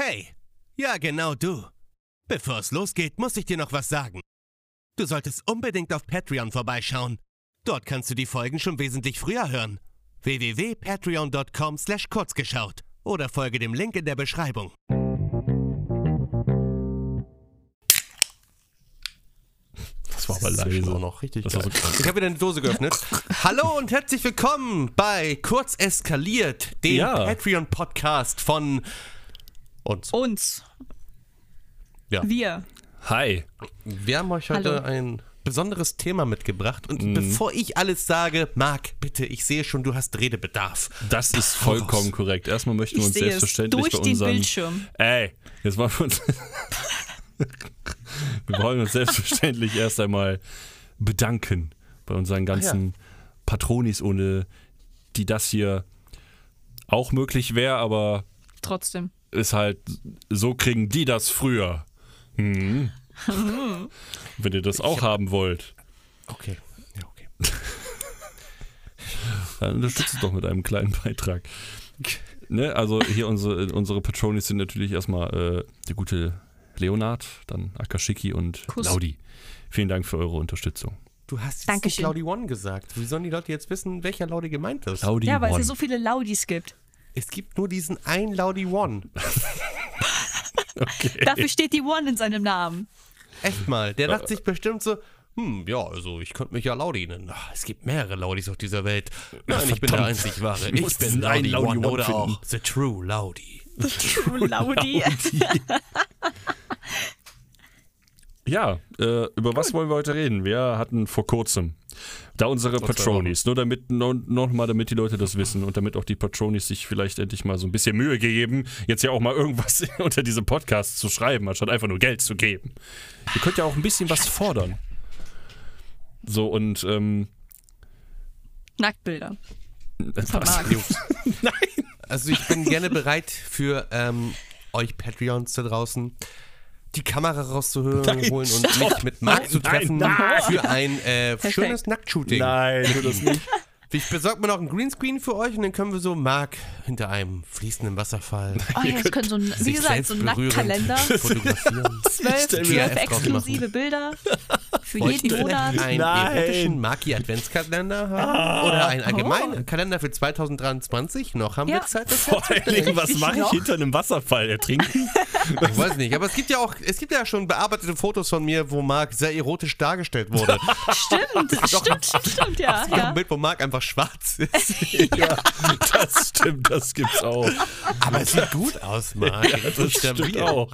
Hey, ja genau du. Bevor es losgeht, muss ich dir noch was sagen. Du solltest unbedingt auf Patreon vorbeischauen. Dort kannst du die Folgen schon wesentlich früher hören. www.patreon.com slash kurzgeschaut oder folge dem Link in der Beschreibung. Das war aber Das leise. schon auch noch richtig Das so krass. Ich habe wieder eine Dose geöffnet. Hallo und herzlich willkommen bei Kurz eskaliert, dem Ja. Patreon-Podcast von uns. Uns. Ja. Wir. Hi. Wir haben euch heute Hallo. ein besonderes Thema mitgebracht. Und bevor ich alles sage, Marc, bitte, ich sehe schon, du hast Redebedarf. Das ist vollkommen korrekt. Erstmal möchten wir uns sehe es selbstverständlich durch bei den unseren. Bildschirm. Ey, jetzt wollen wir uns. wir wollen uns selbstverständlich erst einmal bedanken bei unseren ganzen Patronis, ohne die das hier auch möglich wäre, aber Trotzdem. Ist halt, so kriegen die das früher. Hm. Wenn ihr das auch haben wollt, Okay. Ja, okay. dann unterstützt es doch mit einem kleinen Beitrag. Ne, also hier unsere, unsere Patronis sind natürlich erstmal äh, der gute Leonard, dann Akashiki und Kuss. Laudi. Vielen Dank für eure Unterstützung. Du hast jetzt Dankeschön. nicht Laudi One gesagt. Wie sollen die Leute jetzt wissen, welcher Laudi gemeint ist? Laudi Ja, weil es One. ja so viele Laudis gibt. Es gibt nur diesen einen Laudi One. Dafür steht die One in seinem Namen. Echt mal. Der dachte sich bestimmt so, hm, ja, also ich könnte mich ja Laudi nennen. Ach, es gibt mehrere Laudis auf dieser Welt. Nein, ich bin der verdammt. einzig wahre. Ich Ich bin Laudi Laudi One One oder finden. auch The True Laudi. Laudi. Ja, äh, über was wollen wir heute reden? Wir hatten vor kurzem da unsere Patronis. Nur damit, no, noch mal damit die Leute das wissen und damit auch die Patronis sich vielleicht endlich mal so ein bisschen Mühe geben, jetzt ja auch mal irgendwas unter diesem Podcast zu schreiben, anstatt einfach nur Geld zu geben. Ihr könnt ja auch ein bisschen was fordern. So und ähm, Nacktbilder. Nein. Also ich bin gerne bereit für ähm, euch Patreons da draußen die Kamera rauszuholen Nein, holen und mich mit Marc zu Nein, treffen nein. für ein äh, schönes Nacktshooting. Nein, tu das nicht. Ich besorge mir noch einen Greenscreen für euch und dann können wir so Marc hinter einem fließenden Wasserfall Oh ja, das können so ein, wie gesagt, so ein Nacktkalender. fotografieren. Zwölf, zwölf exklusive Bilder für Wollt jeden Monat. einen Nein. erotischen Maki Adventskalender haben? Oder einen allgemeinen Kalender für 2023? Noch haben Ja. wir Zeit das Vor allen Dingen, was mache ich hinter einem Wasserfall ertrinken? Ich weiß nicht, aber es gibt ja auch, es gibt ja schon bearbeitete Fotos von mir, wo Marc sehr erotisch dargestellt wurde. Stimmt, stimmt, stimmt, stimmt, ja. Noch ein ja. Bild, wo Marc einfach schwarz ist. ja, das stimmt, das gibt's auch. Aber es sieht gut aus, Marc. Das stimmt auch.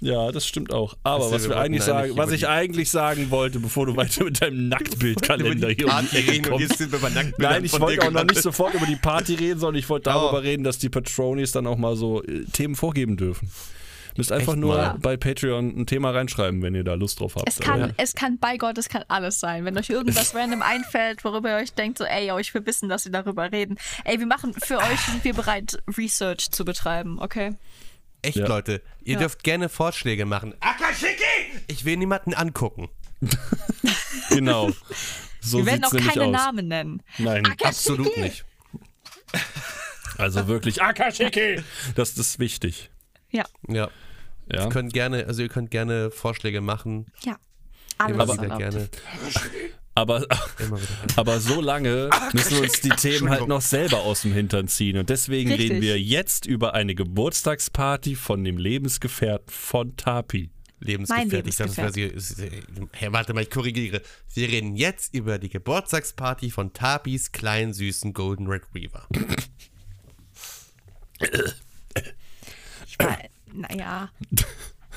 Ja, das stimmt auch. Aber was wir wir eigentlich eigentlich sagen, was ich eigentlich sagen wollte, bevor du weiter mit deinem Nacktbildkalender hier um Party die Ecke reden und kommst. jetzt sind wir bei Nacktbildern Nein, ich wollte auch noch nicht sofort über die Party reden, sondern ich wollte darüber Oh. reden, dass die Patronis dann auch mal so äh, Themen vorgeben dürfen. Müsst einfach Echt nur mal? bei Patreon ein Thema reinschreiben, wenn ihr da Lust drauf habt. Es kann, Aber- es kann, bei Gott, es kann alles sein. Wenn euch irgendwas random einfällt, worüber ihr euch denkt, so, ey, euch will wissen, dass sie darüber reden. Ey, wir machen, für euch sind wir bereit, Research zu betreiben, okay? Echt, Ja. Leute, ihr Ja. dürft gerne Vorschläge machen. Akashiki! Ich will niemanden angucken. Genau. So wir werden auch keine aus. Namen nennen. Nein, Absolut nicht. also wirklich Akashiki. Das, das ist wichtig. Ja, Ja. Ja. Ihr könnt gerne, also ihr könnt gerne Vorschläge machen. ja. Alles Immer wieder erlaubt. gerne. Aber, aber so lange müssen wir uns die Themen halt noch selber aus dem Hintern ziehen. Und deswegen Richtig. reden wir jetzt über eine Geburtstagsparty von dem Lebensgefährten von Tapi. Lebensgefährlich. Das ist, Lebensgefährte. was ihr- ist- Hey, warte mal, ich korrigiere. Wir reden jetzt über die Geburtstagsparty von Tapis kleinen süßen Golden Retriever. Ich war, naja.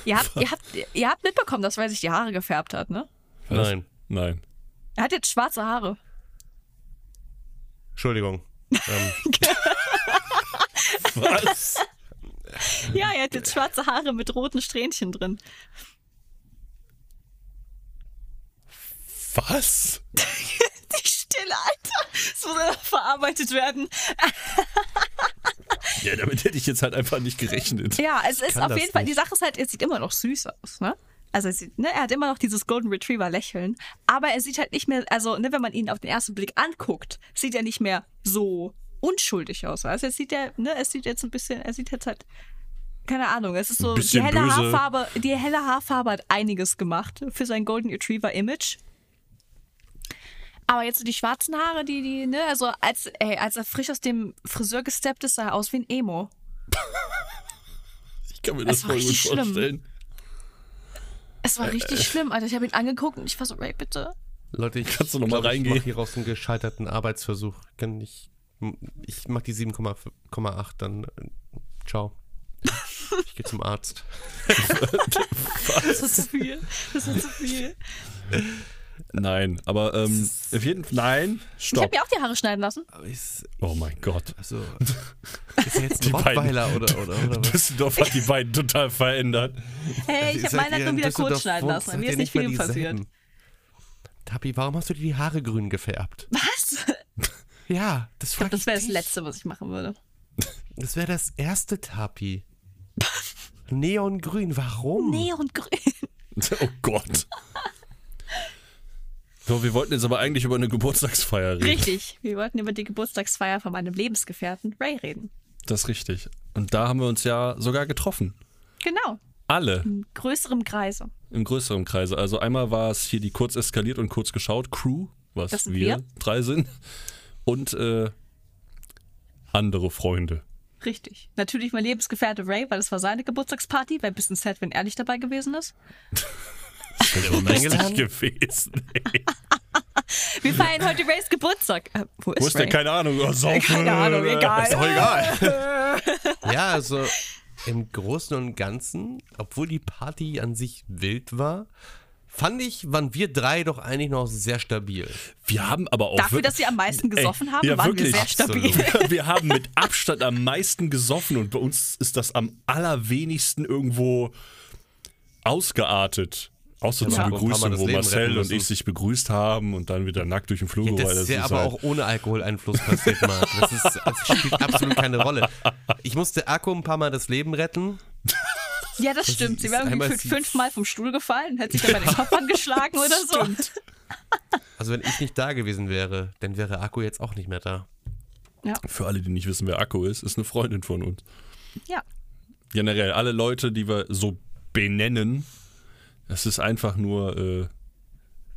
ihr, habt, ihr, habt, ihr habt mitbekommen, dass weil sich die Haare gefärbt hat, ne? Nein. Nein. Er hat jetzt schwarze Haare. Entschuldigung. Ähm, Was? Ja, er hat jetzt schwarze Haare mit roten Strähnchen drin. Was? Die Stille, Alter. Das muss ja noch verarbeitet werden. Ja, damit hätte ich jetzt halt einfach nicht gerechnet. Ja, es ist kann auf jeden Fall, nicht. die Sache ist halt, er sieht immer noch süß aus, ne? Also, sieht, ne, er hat immer noch dieses Golden Retriever Lächeln, aber er sieht halt nicht mehr, also, ne, wenn man ihn auf den ersten Blick anguckt, sieht er nicht mehr so unschuldig aus. Also, es sieht ja, ne, es sieht jetzt ein bisschen, er sieht jetzt halt keine Ahnung, es ist so, die helle böse. Haarfarbe, die helle Haarfarbe hat einiges gemacht für sein Golden Retriever Image. Aber jetzt so die schwarzen Haare, die, die, ne, also als, ey, als er frisch aus dem Friseur gesteppt ist, sah er aus wie ein Emo. Ich kann mir Das das voll gut richtig schlimm. Es war richtig schlimm, Alter. Ich habe ihn angeguckt und ich war so, Ray, bitte. Leute, ich Kannst du noch mal glaub, reingehen? Ich mache hieraus einen gescheiterten Arbeitsversuch. Kann ich, ich mache die 7,8, dann äh, ciao. Ich gehe zum Arzt. Das ist zu viel. Das ist zu viel. Nein, aber ähm, auf jeden Fall. Nein, Ich habe stopp. mir auch die Haare schneiden lassen. Aber ist, Oh mein Gott. also, ist er jetzt Die ein beiden- Rottweiler oder, oder, oder was? Düsseldorf hat die beiden total verändert. Hey, ich habe halt ihr nur wieder kurz schneiden lassen. Mir ist nicht viel passiert. Tapi, warum hast du dir die Haare grün gefärbt? Was? Ja, das Ich glaube, frag das wäre das. Letzte, was ich machen würde. Das wäre das erste Tapi. Neongrün, warum? Neongrün. Oh Gott. So, wir wollten jetzt aber eigentlich über eine Geburtstagsfeier reden. Richtig. Wir wollten über die Geburtstagsfeier von meinem Lebensgefährten Ray reden. Das ist richtig. Und da haben wir uns ja sogar getroffen. Genau. Alle In größerem Kreise. im größeren Kreise. Also einmal war es hier die kurz eskaliert und kurz geschaut Crew, was wir, wir. drei sind. Und äh, andere Freunde. Richtig. Natürlich mein Lebensgefährte Ray, weil es war seine Geburtstagsparty. Wäre ein bisschen sad, wenn er nicht dabei gewesen ist. Lustig gewesen. ey. Wir feiern heute Rays Geburtstag. Äh, wo ist Wo ist Ray? der? Keine Ahnung. Oh, saufen. Keine Ahnung, egal. Ist doch egal. ja, also im Großen und Ganzen, obwohl die Party an sich wild war, fand ich, waren wir drei doch eigentlich noch sehr stabil. Wir haben aber auch. Dafür, dass sie am meisten gesoffen Ey, haben, ja, waren wirklich. wir sehr stabil. Absolut. Wir haben mit Abstand am meisten gesoffen und bei uns ist das am allerwenigsten irgendwo ausgeartet. Außer Ja, zur Begrüßung, das wo Leben Marcel und ich sich begrüßt haben und dann wieder nackt durch den Flur Ja, weil das ist ja aber halt, auch ohne Alkoholeinfluss passiert, Marc. Das, ist, das spielt absolut keine Rolle. Ich musste Akku ein paar Mal das Leben retten. Ja, das stimmt. Sie wäre sie- fünfmal vom Stuhl gefallen, hätte sich dabei den Kopf angeschlagen oder so. Also wenn ich nicht da gewesen wäre, dann wäre Akku jetzt auch nicht mehr da. Für alle, die nicht wissen, wer Akku ist, ist eine Freundin von uns. Ja. Generell, alle Leute, die wir so benennen, es ist einfach nur, äh,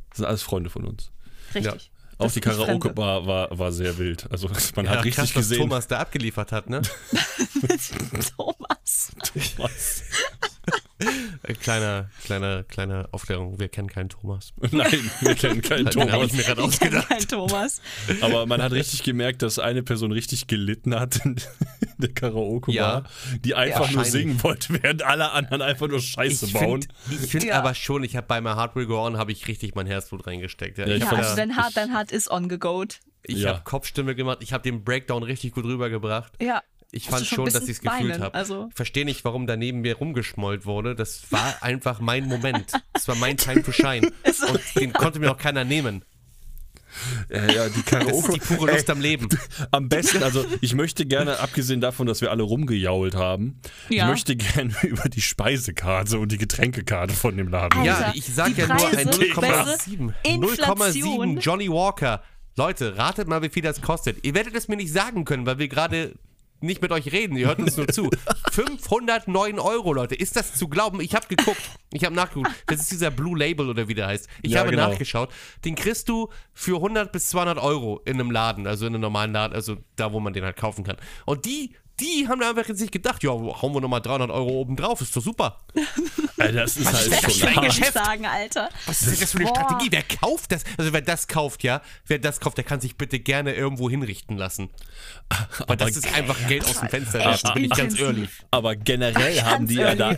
das sind alles Freunde von uns. Richtig. Auch Das die. Karaoke-Bar war, war sehr wild. Also man hat richtig krass, was gesehen. Thomas da abgeliefert hat, ne? Thomas. Was? Äh, Kleiner, kleiner, kleiner Aufklärung. Wir kennen keinen Thomas. Nein, wir kennen keinen Den habe Thomas. ich mir gerade Ich ausgedacht. keinen Thomas. Aber man hat richtig gemerkt, dass eine Person richtig gelitten hat in der Karaoke-Bar, Ja. die einfach nur singen wollte, während alle anderen einfach nur Scheiße Ich bauen. finde find Ja. aber schon, ich habe bei My Heart Will Go On habe ich richtig mein Herzblut reingesteckt. Ja, Ja, ich ich habe also dein Hart, dein Hart ist on gegoat. ich Ja. hab Kopfstimme gemacht, ich habe den Breakdown richtig gut rübergebracht. Ja. Ich fand schon dass ich es gefühlt habe. also- Ich verstehe nicht, warum daneben mir rumgeschmollt wurde. Das war einfach mein Moment. Das war mein Time to shine. Und den konnte mir auch keiner nehmen. Äh, ja, die Das ist Karaoke. die pure Lust am Leben. Am besten, also ich möchte gerne, abgesehen davon, dass wir alle rumgejault haben, Ja. ich möchte gerne über die Speisekarte und die Getränkekarte von dem Laden Alter, reden. Ja, ich sag ja nur ein Preise, 0,7. Inflation. 0,7 Johnny Walker. Leute, ratet mal, wie viel das kostet. Ihr werdet es mir nicht sagen können, weil wir gerade nicht mit euch reden. Ihr hört uns nur zu. 509 Euro, Leute. Ist das zu glauben? Ich habe geguckt. Ich habe nachgeguckt. Das ist dieser Blue Label oder wie der heißt. Ich Ja, habe genau. nachgeschaut. Den kriegst du für 100 bis 200 Euro in einem Laden, also in einem normalen Laden, also da, wo man den halt kaufen kann. Und die, die haben da einfach sich gedacht, ja, hauen wir nochmal 300 Euro oben drauf. Ist doch super. Alter, das ist halt das schon ein. Geschäft? sagen, Alter. Was ist denn das für eine Boah. Strategie? Wer kauft das? Also wer das kauft, ja, wer das kauft, der kann sich bitte gerne irgendwo hinrichten lassen. Aber das ist einfach Geld aus dem Fenster werfen, bin ich ganz ehrlich. Aber generell Ach, haben die ja da,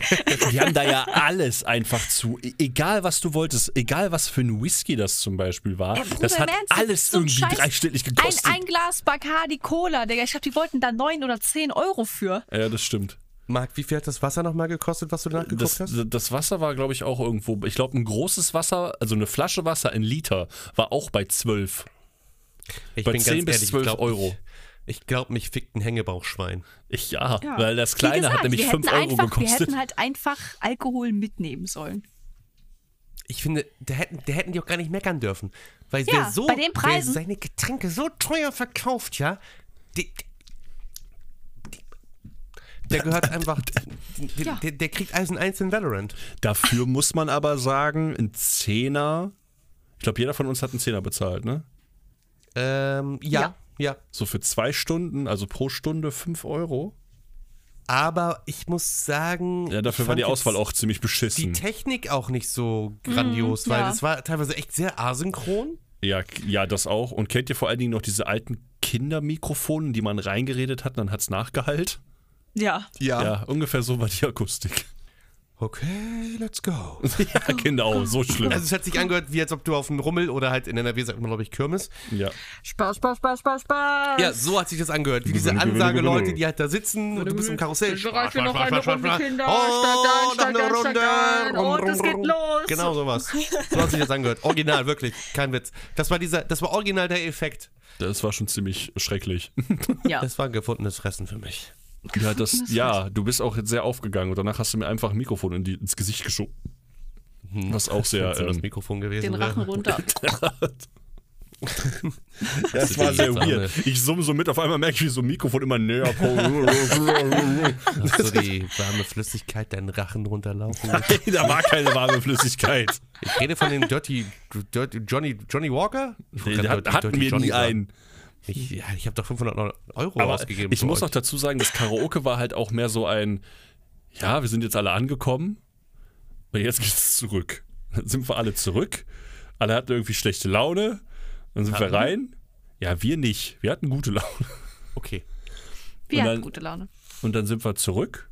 die haben da ja alles einfach zu. E- Egal was du wolltest, egal was für ein Whisky das zum Beispiel war, Ey, Bruder, das hat alles so ein irgendwie Scheiß- dreistellig Ein, gekostet. ein Glas Bacardi Cola, Digga. Ich glaube, die wollten da 9 oder 10 Euro für. ja, das stimmt. Marc, wie viel hat das Wasser nochmal gekostet, was du nachgeguckt Das, hast? das Wasser war, glaube ich, auch irgendwo. Ich glaube, ein großes Wasser, also eine Flasche Wasser in Liter, war auch bei 12. Ich bei 10 bis 12 Euro. Ich, ich glaube, mich fickt ein Hängebauchschwein. Ich ja, Ja. weil das kleine gesagt, hat nämlich wir 5 hätten Euro einfach, Wir gekostet. hätten halt einfach Alkohol mitnehmen sollen. Ich finde, der hätten, der hätten die auch gar nicht meckern dürfen. Weil Ja, wer so bei den Preisen- seine Getränke so teuer verkauft, ja, die, die, Der gehört einfach. Der, Ja. der, der kriegt Eisen 1 in Valorant. Dafür muss man aber sagen, ein Zehner. Ich glaube, jeder von uns hat einen Zehner bezahlt, ne? Ähm, ja, ja. Ja. So für zwei Stunden, also pro Stunde 5 Euro. Aber ich muss sagen. Ja, dafür war die Auswahl auch ziemlich Die beschissen. Technik auch nicht so grandios, weil ja. es war teilweise echt sehr asynchron. Ja, ja, das auch. Und kennt ihr vor allen Dingen noch diese alten Kindermikrofone, die man reingeredet hat, und dann hat es nachgehallt? Ja. Ja. ungefähr so war die Akustik. Okay, let's go. ja, genau, so schlimm. Also es hat sich angehört, wie als ob du auf einem Rummel oder halt in NRW sagt man, glaube ich, Kirmes. ja. Spaß, Spaß, Spaß, Spaß, Spaß. Ja, so hat sich das angehört. Wie diese Ansageleute, die halt da sitzen und du bist im Karussell. Spaß, eine Spaß, Runde, Spaß, Kinder. Oh, noch eine. Runde. Und es geht los. Genau sowas. So hat sich das angehört. Original, wirklich. Kein Witz. Das war dieser, das war original der Effekt. Das war schon ziemlich schrecklich. Ja. Das war ein gefundenes Fressen für mich. Ja, das, ja, du bist auch sehr aufgegangen und danach hast du mir einfach ein Mikrofon in die, ins Gesicht geschoben. Was auch sehr. Nur das Ähm, Mikrofon gewesen Den Rachen wäre. runter. das war sehr weird. Ich summe so mit, auf einmal merke ich, wie so ein Mikrofon immer näher kommt. Hast du die warme Flüssigkeit deinen Rachen runterlaufen? lassen? da war keine warme Flüssigkeit. Ich rede von den Dirty, Dirty Johnny, Johnny Walker? Gerade hat, Dirty- hatten Dirty wir Johnny nie einen. Ich, ja, ich habe doch 500 Euro Aber ausgegeben. ich muss euch. noch dazu sagen, das Karaoke war halt auch mehr so ein, ja, wir sind jetzt alle angekommen und jetzt geht's zurück. Dann sind wir alle zurück. Alle hatten irgendwie schlechte Laune. Dann sind wir Hatten wir? rein. Ja, wir nicht. Wir hatten gute Laune. Okay. Wir Und hatten dann- gute Laune. Und dann sind wir zurück.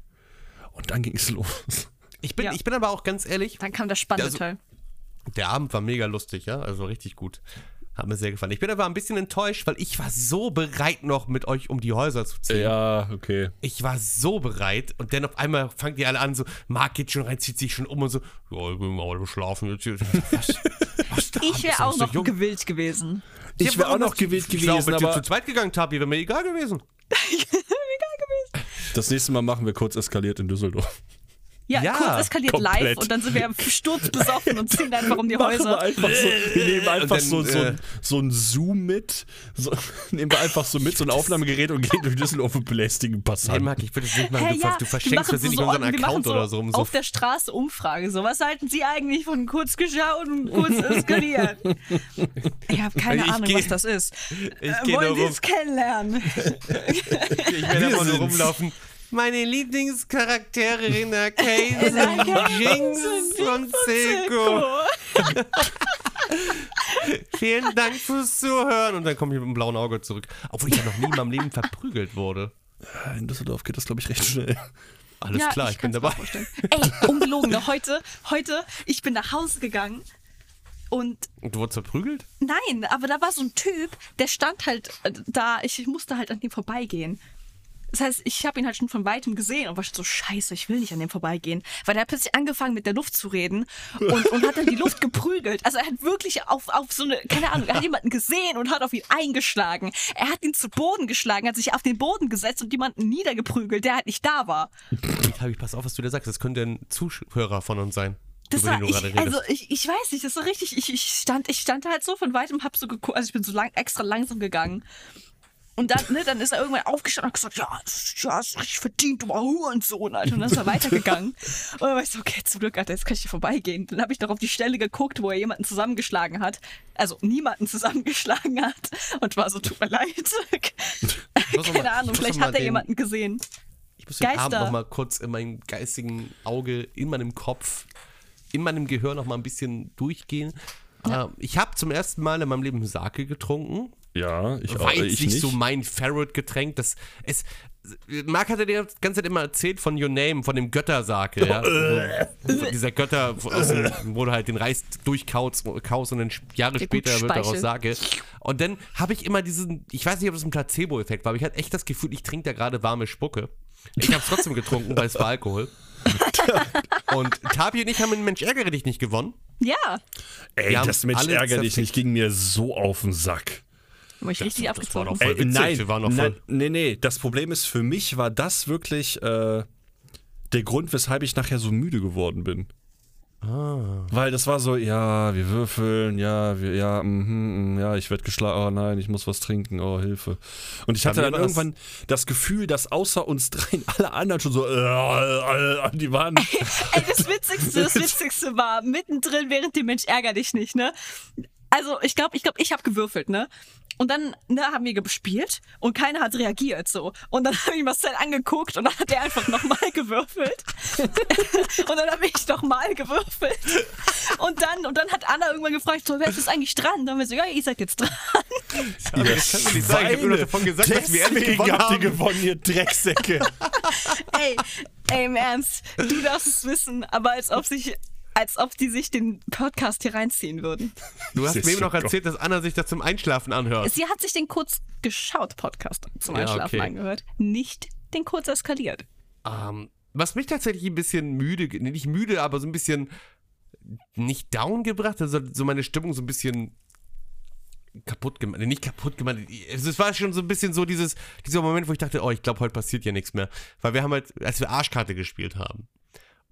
Und dann ging es los. Ich bin, Ja. ich bin aber auch ganz ehrlich, Dann kam der spannende Also- Teil. der Abend war mega lustig, ja, also richtig gut. Hat mir sehr gefallen. Ich bin aber ein bisschen enttäuscht, weil ich war so bereit noch mit euch um die Häuser zu ziehen. Ja, okay. Ich war so bereit und dann auf einmal fangt ihr alle an, so, Marc geht schon rein, zieht sich schon um und so, ja, ich bin mal schlafen jetzt hier. Was? Was da? Ich wäre auch so noch jung? gewillt gewesen. Ich wäre auch noch gewillt Ich wäre auch gewesen, mit dir aber zu zweit gegangen, Tabi, wäre mir egal gewesen. das nächste Mal machen wir kurz eskaliert in Düsseldorf. Ja, Ja, kurz eskaliert komplett. live und dann sind wir sturzbesoffen und ziehen einfach um die wir Häuser. einfach so, wir nehmen einfach dann, so, so, äh, ein- so ein Zoom mit, so, nehmen wir einfach so mit, so ein Aufnahmegerät und gehen durch Düsseldorf und belästigen Hey, Passanten. Marc, ich würde es nicht machen, Hey, du, ja, du wir verschenkst versehentlich so- unseren wir Account so oder so. Um. Auf der Straße Umfrage. So, was halten Sie eigentlich von kurz geschaut und kurz eskaliert? ich habe keine Ich Ahnung, geh- was das ist. Ich Äh, wollen Sie rum. es kennenlernen? Ich werde einfach nur rumlaufen. Meine Lieblingscharaktere in Arcane In sind Jinx und Silco. Vielen Dank fürs Zuhören. Und dann komme ich mit einem blauen Auge zurück. Obwohl ich ja noch nie in meinem Leben verprügelt wurde. In Düsseldorf geht das, glaube ich, recht schnell. Alles Ja, klar, ich, bin kann's mir dabei. Ey, ungelogen. ne? Heute, heute, ich bin nach Hause gegangen und Und du wurdest verprügelt? Nein, aber da war so ein Typ, der stand halt äh, da, ich musste halt an dem vorbeigehen. Das heißt, ich habe ihn halt schon von weitem gesehen und war schon so, scheiße, ich will nicht an dem vorbeigehen. Weil der hat plötzlich angefangen mit der Luft zu reden und, und hat dann die Luft geprügelt. Also er hat wirklich auf, auf so eine, keine Ahnung, er hat jemanden gesehen und hat auf ihn eingeschlagen. Er hat ihn zu Boden geschlagen, hat sich auf den Boden gesetzt und jemanden niedergeprügelt, der halt nicht da war. Tabi, pass auf, was du da sagst. Das könnte ein Zuhörer von uns sein. Das über war, den du gerade ich, redest. also ich, ich weiß nicht, das war richtig, ich, ich, stand, ich stand da halt so von weitem, hab so geguckt, also ich bin so lang, extra langsam gegangen. Und dann, ne, dann ist er irgendwann aufgestanden und hat gesagt, ja, ja, hast richtig verdient, du Hurensohn, Alter. Und dann ist er weitergegangen. Und dann war ich so, okay, zum Glück, Alter, jetzt kann ich hier vorbeigehen. Dann habe ich noch auf die Stelle geguckt, wo er jemanden zusammengeschlagen hat. Also niemanden zusammengeschlagen hat. Und war so, tut mir leid. noch mal- Keine Ahnung, vielleicht hat er den- jemanden gesehen. Ich muss den Abend Geister. noch mal kurz in meinem geistigen Auge, in meinem Kopf, in meinem Gehör noch mal ein bisschen durchgehen. Äh, ich habe zum ersten Mal in meinem Leben Sake getrunken. Ja, ich, auch, jetzt ich nicht nicht. so mein Favorite-Getränk. Das es, Marc hatte dir die ganze Zeit immer erzählt von Your Name, von dem Göttersake. Ja? Von dieser Götter, wo du halt den Reis durchkaust kaust und dann Jahre Der später wird daraus. Sake. Und dann habe ich immer diesen, ich weiß nicht, ob das ein Placebo-Effekt war, aber ich hatte echt das Gefühl, ich trinke da gerade warme Spucke. Ich habe es trotzdem getrunken, weil es war Alkohol. Und Tabi und ich haben in Mensch ärgere dich nicht gewonnen. Ja, Ey, das Mensch alle ärger dich nicht, ging mir so auf den Sack. Habe ich richtig das war abgezogen. doch- Voll Ey, witzig, nein, wir waren noch nein, voll- nee, nee, das Problem ist, für mich war das wirklich äh, der Grund, weshalb ich nachher so müde geworden bin. Weil das war so, ja, wir würfeln, ja, wir, ja, mhm, ja, ich werde geschlagen, oh nein, ich muss was trinken, oh, Hilfe. Und ich hatte dann war das- irgendwann das Gefühl, dass außer uns dreien alle anderen schon so, äh, äh, an die waren. Ey, das Witzigste, das Witzigste war mittendrin, während dem Mensch ärger dich nicht, ne? Also, ich glaube, ich glaube, ich habe gewürfelt, ne? Und dann ne, haben wir gespielt und keiner hat reagiert so. Und dann habe ich Marcel angeguckt und dann hat er einfach nochmal gewürfelt. und dann habe ich nochmal gewürfelt. Und dann, und dann hat Anna irgendwann gefragt, so, wer ist jetzt eigentlich dran? Dann haben wir so, ja, ihr seid jetzt dran. Aber das kannst du nicht sagen. Ich habe nur davon gesagt, dass wir Deswegen gewonnen habt ihr haben. gewonnen, ihr Drecksäcke. ey, ey, im Ernst, du darfst es wissen, aber als ob sich, als ob die sich den Podcast hier reinziehen würden. Du hast mir eben noch erzählt, dass Anna sich das zum Einschlafen anhört. Sie hat sich den kurz geschaut Podcast zum Ja, Einschlafen okay. angehört, nicht den kurz eskaliert. Ähm, was mich tatsächlich ein bisschen müde, nicht müde, aber so ein bisschen nicht down gebracht, also so meine Stimmung so ein bisschen kaputt gemacht, nee, nicht kaputt gemacht, es es war schon so ein bisschen so dieses, dieser Moment, wo ich dachte, oh, ich glaube, heute passiert ja nichts mehr, weil wir haben halt, als wir Arschkarte gespielt haben,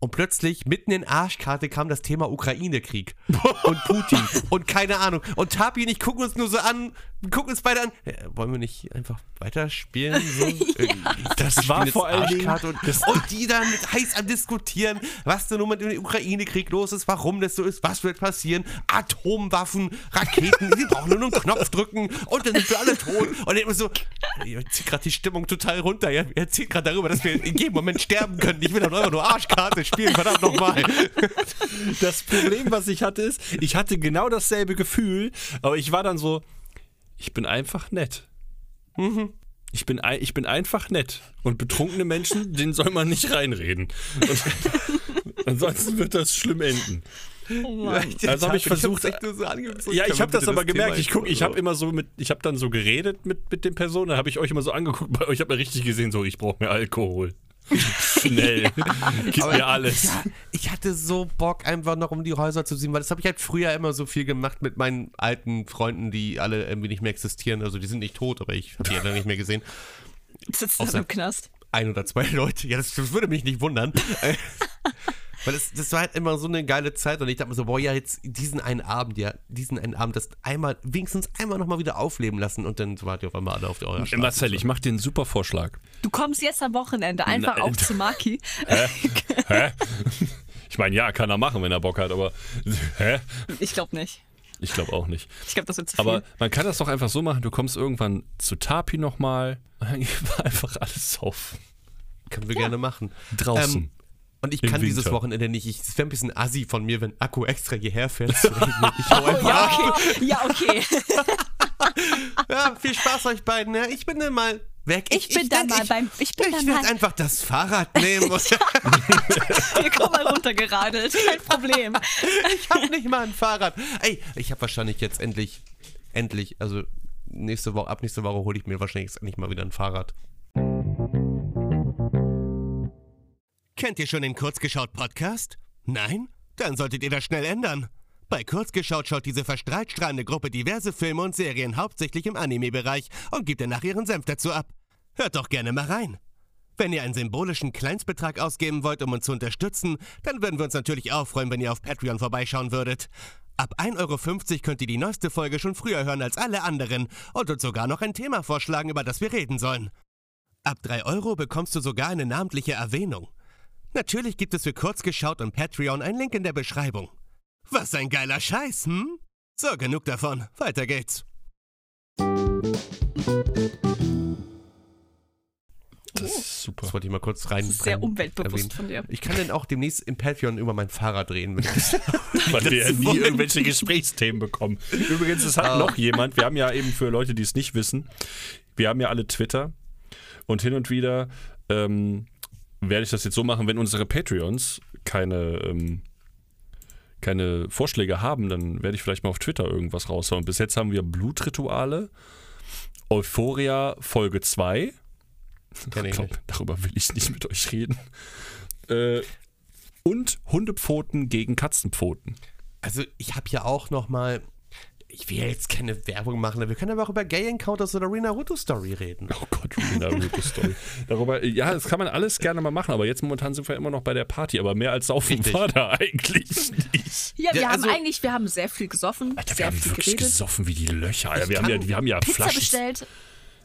und plötzlich, mitten in Arschkarte, kam das Thema Ukraine-Krieg. Und Putin. Und keine Ahnung. Und Tapi und ich gucken uns nur so an, gucken uns beide an. Äh, wollen wir nicht einfach weiterspielen? So? Äh, Das wir war vor allen Dingen- Arschkarte und, und die dann mit heiß am Diskutieren, was denn nun mit dem Ukraine-Krieg los ist, warum das so ist, was wird passieren, Atomwaffen, Raketen, die brauchen nur noch einen Knopf drücken und dann sind wir alle tot. Und immer so, ihr zieht gerade die Stimmung total runter. Ihr erzählt gerade darüber, dass wir in jedem Moment sterben können. Ich will doch einfach nur Arschkarte spielen, verdammt nochmal. Das Problem, was ich hatte, ist, ich hatte genau dasselbe Gefühl, aber ich war dann so, ich bin einfach nett. Ich bin, ich bin einfach nett. Und betrunkene Menschen, denen soll man nicht reinreden. Und ansonsten wird das schlimm enden. Also hab ich versucht- hab's echt nur so so, Ja, ich habe das aber gemerkt. Thema Ich guck, ich habe immer so mit, ich habe dann so geredet mit, mit den Personen, da habe ich euch immer so angeguckt. Bei euch habe mir richtig gesehen, so ich brauche mehr Alkohol. Schnell. Gib Aber mir alles. Ja, ich hatte so Bock, einfach noch um die Häuser zu ziehen, weil das habe ich halt früher immer so viel gemacht mit meinen alten Freunden, die alle irgendwie nicht mehr existieren. Also die sind nicht tot, aber ich habe die ja lange nicht mehr gesehen. Sitzt dann im Knast. Ein oder zwei Leute. Ja, das, das würde mich nicht wundern. Weil das, das war halt immer so eine geile Zeit und ich dachte mir so, boah, ja, jetzt diesen einen Abend, ja, diesen einen Abend, das einmal, wenigstens einmal nochmal wieder aufleben lassen und dann wart ihr auf einmal alle auf eurer Straße. Marcel, ich mache dir einen super Vorschlag. Du kommst jetzt am Wochenende einfach Nein. auf zu Maki. Hä? Ich meine, ja, kann er machen, wenn er Bock hat, aber hä? Ich glaube nicht. Ich glaube auch nicht. Ich glaube, das wird zu viel. Aber man kann das doch einfach so machen, du kommst irgendwann zu Tapi nochmal und dann gehen wir einfach alles auf. Können wir gerne machen. Draußen. Ähm, und ich Im kann dieses Winter. Wochenende nicht. Ich- Es wäre ein bisschen assi von mir, wenn Akku extra hierher fährt. Ich hau einfach ja, okay. Ja, okay. Ja, viel Spaß euch beiden. Ja, ich bin dann mal weg. Ich bin dann werd- mal beim- ich bin ich dann werd mal- einfach das Fahrrad nehmen. Wir kommen mal runtergeradelt. Kein Problem. ich habe nicht mal ein Fahrrad. Ey, ich habe wahrscheinlich jetzt endlich, endlich, also nächste Woche, ab nächste Woche hole ich mir wahrscheinlich jetzt endlich mal wieder ein Fahrrad. Kennt ihr schon den Kurzgeschaut-Podcast? Nein? Dann solltet ihr das schnell ändern. Bei Kurzgeschaut schaut diese verstrahlt strahlende Gruppe diverse Filme und Serien hauptsächlich im Anime-Bereich und gibt danach ihren Senf dazu ab. Hört doch gerne mal rein. Wenn ihr einen symbolischen Kleinstbetrag ausgeben wollt, um uns zu unterstützen, dann würden wir uns natürlich auch freuen, wenn ihr auf Patreon vorbeischauen würdet. Ab 1,50 Euro könnt ihr die neueste Folge schon früher hören als alle anderen und uns sogar noch ein Thema vorschlagen, über das wir reden sollen. Ab 3 Euro bekommst du sogar eine namentliche Erwähnung. Natürlich gibt es für Kurzgeschaut und Patreon einen Link in der Beschreibung. Was ein geiler Scheiß, hm? So, genug davon. Weiter geht's. Das ist super. Das wollte ich mal kurz rein. Das ist sehr rein umweltbewusst erwähnen. von dir. Ich kann dann auch demnächst im Patreon über mein Fahrrad reden. Wenn ich das Weil wir ja nie irgendwelche Gesprächsthemen bekommen. Übrigens, es hat noch jemand, wir haben ja eben für Leute, die es nicht wissen, wir haben ja alle Twitter und hin und wieder ähm, werde ich das jetzt so machen, wenn unsere Patreons keine, ähm, keine Vorschläge haben, dann werde ich vielleicht mal auf Twitter irgendwas raushauen. Bis jetzt haben wir Blutrituale, Euphoria Folge 2. Kenn Ich glaub, darüber will ich nicht mit euch reden. Äh, und Hundepfoten gegen Katzenpfoten. Also ich habe ja auch noch mal ich will jetzt keine Werbung machen, wir können aber auch über Gay Encounters oder Rina Naruto Story reden. Oh Gott, Rina Naruto Story. Darüber, ja, das kann man alles gerne mal machen, aber jetzt momentan sind wir immer noch bei der Party, aber mehr als Saufen Richtig. war da eigentlich nicht. Ja, wir Ja, haben also- eigentlich, wir haben sehr viel gesoffen, Alter, wir sehr haben viel wirklich geredet. gesoffen wie die Löcher. Alter. Wir haben, ja, wir haben ja Pizza Flaschen. bestellt.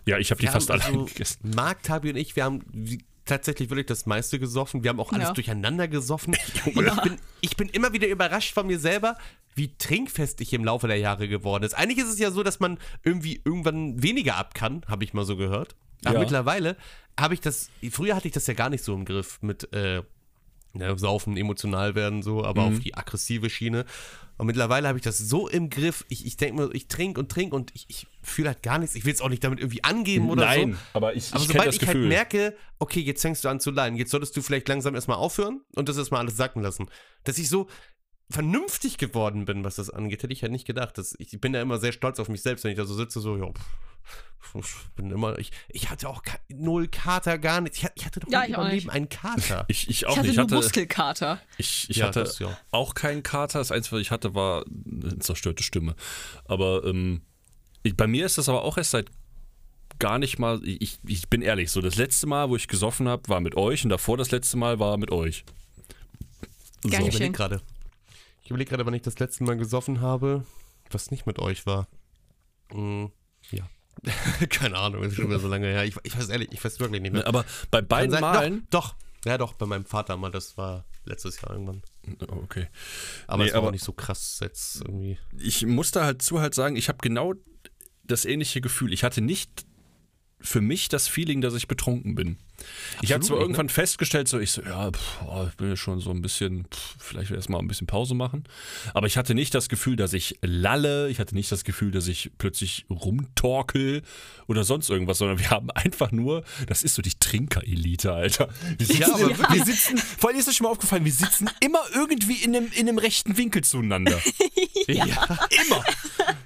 Ja, ich habe die Wir fast haben allein also, gegessen. Marc, Tabi und ich, wir haben tatsächlich wirklich das meiste gesoffen. Wir haben auch alles Ja. durcheinander gesoffen. Und ich, bin, ich bin immer wieder überrascht von mir selber, wie trinkfest ich im Laufe der Jahre geworden ist. Eigentlich ist es ja so, dass man irgendwie irgendwann weniger ab kann, habe ich mal so gehört. Aber Ja. mittlerweile habe ich das, früher hatte ich das ja gar nicht so im Griff mit äh, ne, Saufen, emotional werden, so, aber Mhm. auf die aggressive Schiene. Und mittlerweile habe ich das so im Griff. Ich, ich denke mir, ich trinke und trinke und ich, ich fühle halt gar nichts. Ich will es auch nicht damit irgendwie angeben oder so. Nein, aber ich, Aber ich sobald ich Gefühl. halt merke, okay, jetzt fängst du an zu leiden, jetzt solltest du vielleicht langsam erstmal aufhören und das erstmal alles sacken lassen. Dass ich so vernünftig geworden bin, was das angeht, hätte ich halt nicht gedacht. Das, ich bin ja immer sehr stolz auf mich selbst, wenn ich da so sitze, so, ja, pff, ich bin immer, ich, ich hatte auch null Kater, gar nichts. Ich, hatte- ich hatte doch Ja, nie ich in auch meinem nicht. Leben einen Kater. ich, ich auch Ich hatte nicht. hatte, Muskelkater. ich, ich Ja, hatte das ja. auch keinen Kater. Das Einzige, was ich hatte, war eine zerstörte Stimme. Aber ähm, ich, bei mir ist das aber auch erst seit gar nicht mal. Ich, ich bin ehrlich, so das letzte Mal, wo ich gesoffen habe, war mit euch und davor das letzte Mal war mit euch. Überlege gerade. Ich überlege gerade, wann ich das letzte Mal gesoffen habe, was nicht mit euch war. Hm, ja. Keine Ahnung, ist schon wieder so lange her. Ich, ich weiß ehrlich, ich weiß wirklich nicht mehr. Aber bei beiden sein- Malen. Doch, doch. Ja, doch, bei meinem Vater mal. Das war letztes Jahr irgendwann. Oh, Okay. Aber Nee, es war aber- auch nicht so krass jetzt irgendwie. ich musste halt zu halt sagen, ich habe genau das ähnliche Gefühl. Ich hatte nicht für mich das Feeling, dass ich betrunken bin. ich habe Absolut zwar irgendwann festgestellt, so ich so, ja, pff, oh, ich bin ja schon so ein bisschen, pff, vielleicht erstmal ein bisschen Pause machen. Aber ich hatte nicht das Gefühl, dass ich lalle, ich hatte nicht das Gefühl, dass ich plötzlich rumtorkel oder sonst irgendwas, sondern wir haben einfach nur, das ist so die Trinker-Elite, Alter. Wir sitzen, Ja, aber immer- wir sitzen, vor allem ist das schon mal aufgefallen, wir sitzen immer irgendwie in einem, in einem rechten Winkel zueinander. Ja, Immer.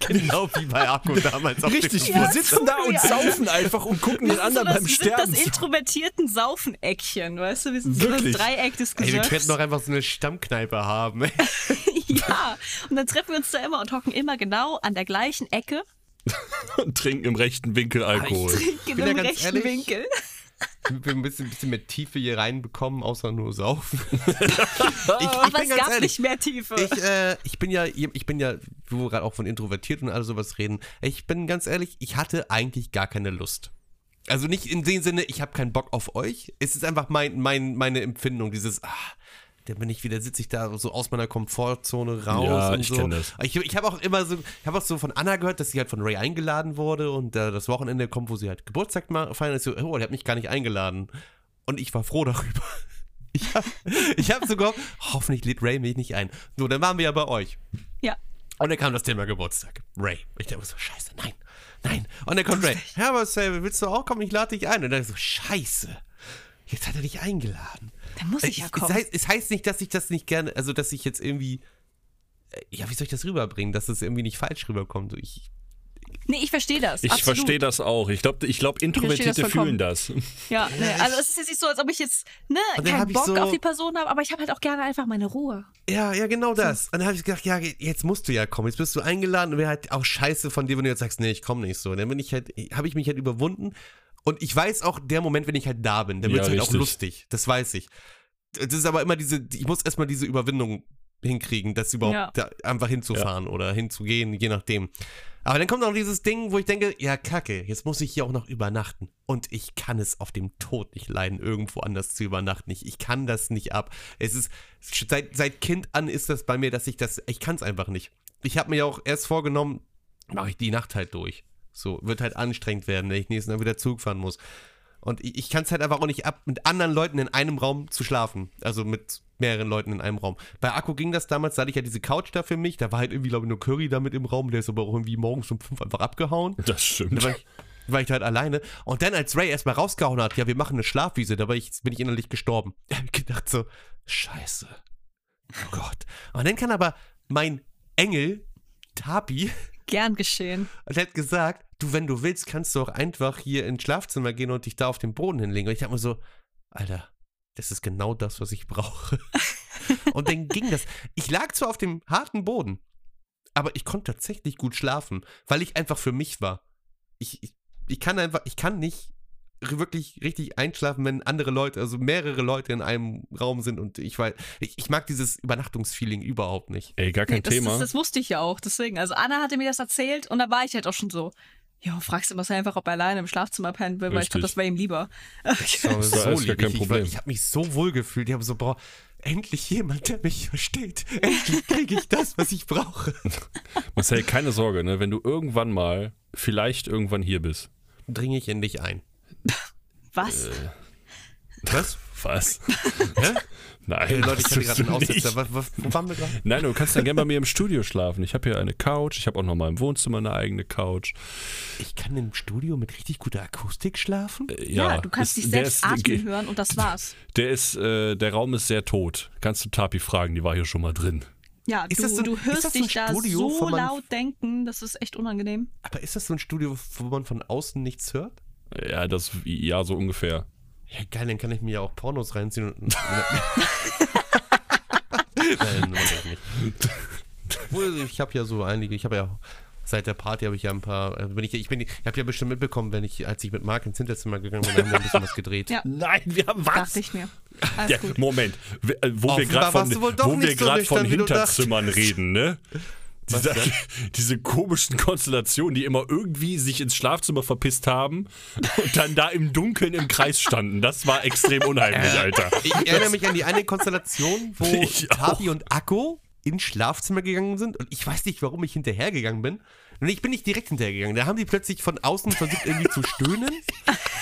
genau wie bei Akku damals. Auf Richtig, wir Ja, sitzen da und ja. saufen einfach und gucken den anderen das, beim wir Sterben. sind das introvertierten Saufeneckchen, weißt du? Wir sind so Wirklich? das Dreieck des Ey, wir Gesöffs. könnten doch einfach so eine Stammkneipe haben. ja, und dann treffen wir uns da immer und hocken immer genau an der gleichen Ecke, und trinken im rechten Winkel Alkohol. ja dem ganz rechten ehrlich, Winkel. Wir ein bisschen, bisschen mehr Tiefe hier reinbekommen, außer nur saufen. ich, Aber es gab nicht mehr Tiefe. Ich, äh, ich bin ja, ich bin ja, wo wir gerade auch von introvertiert und all sowas reden. Ich bin ganz ehrlich, ich hatte eigentlich gar keine Lust. Also nicht in dem Sinne, ich habe keinen Bock auf euch. Es ist einfach mein, mein, meine Empfindung, dieses, ah, dann bin ich wieder, sitze ich da so aus meiner Komfortzone raus Ja, und ich so. das. Ich, ich habe auch immer so, ich habe auch so von Anna gehört, dass sie halt von Ray eingeladen wurde und äh, das Wochenende kommt, wo sie halt Geburtstag feiern. Ich so, oh, der hat mich gar nicht eingeladen. Und ich war froh darüber. Ich habe ich hab sogar, hoffentlich lädt Ray mich nicht ein. So, dann waren wir ja bei euch. ja. Und dann kam das Thema Geburtstag. Ray. Ich dachte so, scheiße, nein, nein. Und dann kommt Ray. Aber Sal, willst du auch kommen? Ich lade dich ein. Und dann so, scheiße. Jetzt hat er dich eingeladen. Dann muss ich Ich, ja es, kommen. heißt, es heißt nicht, dass ich das nicht gerne, also dass ich jetzt irgendwie, äh, ja, wie soll ich das rüberbringen, dass es irgendwie nicht falsch rüberkommt. Ich, Nee, ich verstehe das. Ich verstehe das auch. Ich glaube, ich glaub, Introvertierte das fühlen das. Ja, nee, also es ist jetzt nicht so, als ob ich jetzt ne, Und keinen Bock so- auf die Person habe, aber ich habe halt auch gerne einfach meine Ruhe. ja, ja, genau das. Und dann habe ich gedacht, ja, jetzt musst du ja kommen. Jetzt bist du eingeladen und wäre halt auch scheiße von dir, wenn du jetzt sagst, nee, ich komme nicht so. Dann bin ich halt, habe ich mich halt überwunden. Und ich weiß auch, der Moment, wenn ich halt da bin, dann wird es Ja, halt auch lustig. Das weiß ich. Das ist aber immer diese, ich muss erstmal diese Überwindung hinkriegen, das überhaupt Ja. da einfach hinzufahren oder hinzugehen, je nachdem. Aber dann kommt noch dieses Ding, wo ich denke, ja, kacke, jetzt muss ich hier auch noch übernachten. Und ich kann es auf dem Tod nicht leiden, irgendwo anders zu übernachten. Ich, ich kann das nicht ab. Es ist, seit, seit Kind an ist das bei mir, dass ich das, ich kann es einfach nicht. Ich habe mir ja auch erst vorgenommen, mache ich die Nacht halt durch. So, wird halt anstrengend werden, wenn ich nächsten Tag wieder Zug fahren muss. Und ich, ich kann es halt einfach auch nicht ab, mit anderen Leuten in einem Raum zu schlafen. Also mit mehreren Leuten in einem Raum. Bei Akku ging das damals, da hatte ich ja diese Couch da für mich. Da war halt irgendwie, glaube ich, nur Curry da mit im Raum. Der ist aber auch irgendwie morgens um fünf einfach abgehauen. Das Da stimmt. war ich, war ich da halt alleine. Und dann, als Ray erstmal rausgehauen hat, ja, wir machen eine Schlafwiese, da ich, bin ich innerlich gestorben. Da hab ich gedacht so, scheiße. Oh Gott. Und dann kann aber mein Engel, Tapi, Gern geschehen. und er hat gesagt, du, wenn du willst, kannst du auch einfach hier ins Schlafzimmer gehen und dich da auf den Boden hinlegen. Und ich dachte mir so, Alter, das ist genau das, was ich brauche. und dann ging das. Ich lag zwar auf dem harten Boden, aber ich konnte tatsächlich gut schlafen, weil ich einfach für mich war. Ich, ich, ich kann einfach, ich kann nicht wirklich richtig einschlafen, wenn andere Leute, also mehrere Leute in einem Raum sind und ich weiß, ich, ich mag dieses Übernachtungsfeeling überhaupt nicht. Ey, gar kein Nee, das, Thema. Das, das wusste ich ja auch, deswegen. Also Anna hatte mir das erzählt und da war ich halt auch schon so. Ja, fragst du Marcel einfach, ob er alleine im Schlafzimmer pennen will, weil ich glaube, das wäre ihm lieber. Aber ist so lieb. kein Ich, ich, Problem. war- ich habe mich so wohl gefühlt. Ich habe so, boah, endlich jemand, der mich versteht. Endlich kriege ich das, was ich brauche. Marcel, keine Sorge, ne? wenn du irgendwann mal, vielleicht irgendwann hier bist. Dringe ich in dich ein. Was? Äh, Was? Was? Hä? Nein, Hey, Leute, ich hatte gerade einen Aussetzer. wo waren wir gerade? Nein, du kannst dann gerne bei mir im Studio schlafen. Ich habe hier eine Couch, ich habe auch noch mal im Wohnzimmer eine eigene Couch. Ich kann im Studio mit richtig guter Akustik schlafen? Äh, ja, du kannst ist- dich selbst ist- atmen hören und das war's. Der ist, äh, der Raum ist sehr tot. Kannst du Tapi fragen, die war hier schon mal drin. Ja, Ist du, das so- du ist hörst so dich da so laut denken, das ist echt unangenehm. Aber ist das so ein Studio, wo man von außen nichts hört? Ja, das, ja, so ungefähr. Ja, geil, dann kann ich mir ja auch Pornos reinziehen und. Nein, mach ich nicht. Obwohl, ich habe ja so einige, ich habe ja seit der Party habe ich ja ein paar, äh, bin ich, ich bin, ich habe ja bestimmt mitbekommen, wenn ich, als ich mit Marc ins Hinterzimmer gegangen bin, haben wir ein bisschen was gedreht. Ja. Nein, wir haben Dachte ich mir. Alles Ja. Moment, wo wir Offenbar gerade von, warst du wohl doch wo wir so grad von Hinterzimmern reden, ne? Diese, diese komischen Konstellationen, die immer irgendwie sich ins Schlafzimmer verpisst haben und dann da im Dunkeln im Kreis standen. Das war extrem unheimlich, Alter. Ich erinnere mich an die eine Konstellation, wo Tabi und Akko ins Schlafzimmer gegangen sind und ich weiß nicht, warum ich hinterhergegangen bin. Und ich bin nicht direkt hinterhergegangen. Da haben die plötzlich von außen versucht, irgendwie zu stöhnen.